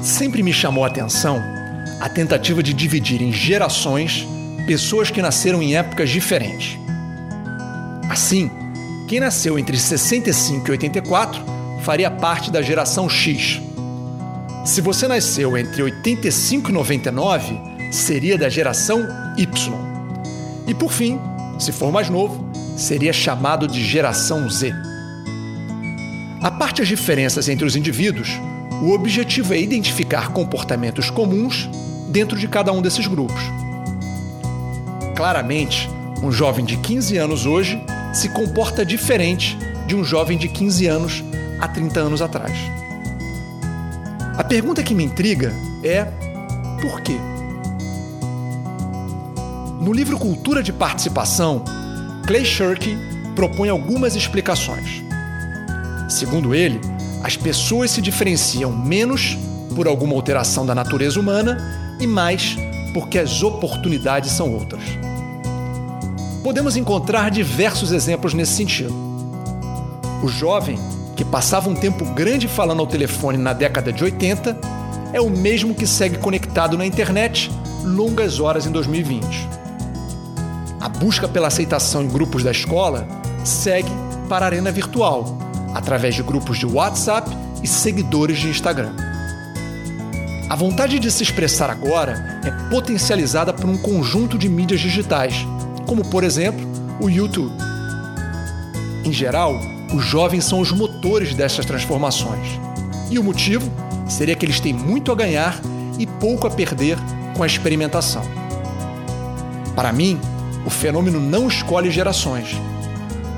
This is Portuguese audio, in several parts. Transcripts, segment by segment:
Sempre me chamou a atenção a tentativa de dividir em gerações pessoas que nasceram em épocas diferentes. Assim, quem nasceu entre 65 e 84 faria parte da geração X. Se você nasceu entre 85 e 99, seria da geração Y. E por fim, se for mais novo, seria chamado de geração Z. A parte as diferenças entre os indivíduos, o objetivo é identificar comportamentos comuns dentro de cada um desses grupos. Claramente, um jovem de 15 anos hoje se comporta diferente de um jovem de 15 anos há 30 anos atrás. A pergunta que me intriga é: por quê? No livro Cultura de Participação, Clay Shirky propõe algumas explicações. Segundo ele, as pessoas se diferenciam menos por alguma alteração da natureza humana e mais porque as oportunidades são outras. Podemos encontrar diversos exemplos nesse sentido. O jovem que passava um tempo grande falando ao telefone na década de 80 é o mesmo que segue conectado na internet longas horas em 2020. A busca pela aceitação em grupos da escola segue para a arena virtual, através de grupos de WhatsApp e seguidores de Instagram. A vontade de se expressar agora é potencializada por um conjunto de mídias digitais, como por exemplo o YouTube. Em geral, os jovens são os motores dessas transformações. E o motivo seria que eles têm muito a ganhar e pouco a perder com a experimentação. Para mim, o fenômeno não escolhe gerações.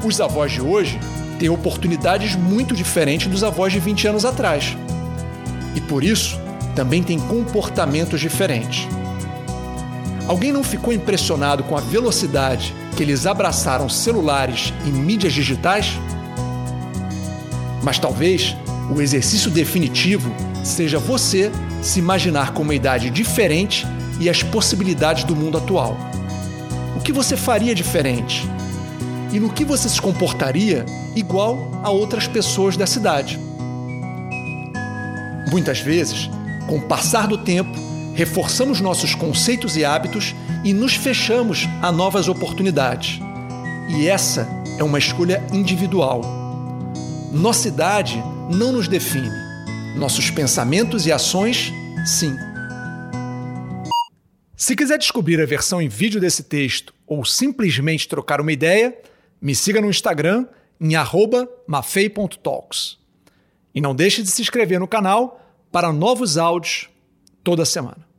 Os avós de hoje têm oportunidades muito diferentes dos avós de 20 anos atrás. E por isso, também têm comportamentos diferentes. Alguém não ficou impressionado com a velocidade que eles abraçaram celulares e mídias digitais? Mas talvez o exercício definitivo seja você se imaginar com uma idade diferente e as possibilidades do mundo atual. O que você faria diferente? E no que você se comportaria igual a outras pessoas da cidade. Muitas vezes, com o passar do tempo, reforçamos nossos conceitos e hábitos e nos fechamos a novas oportunidades. E essa é uma escolha individual. Nossa idade não nos define. Nossos pensamentos e ações, sim. Se quiser descobrir a versão em vídeo desse texto ou simplesmente trocar uma ideia, me siga no Instagram em mafei.talks. E não deixe de se inscrever no canal para novos áudios toda semana.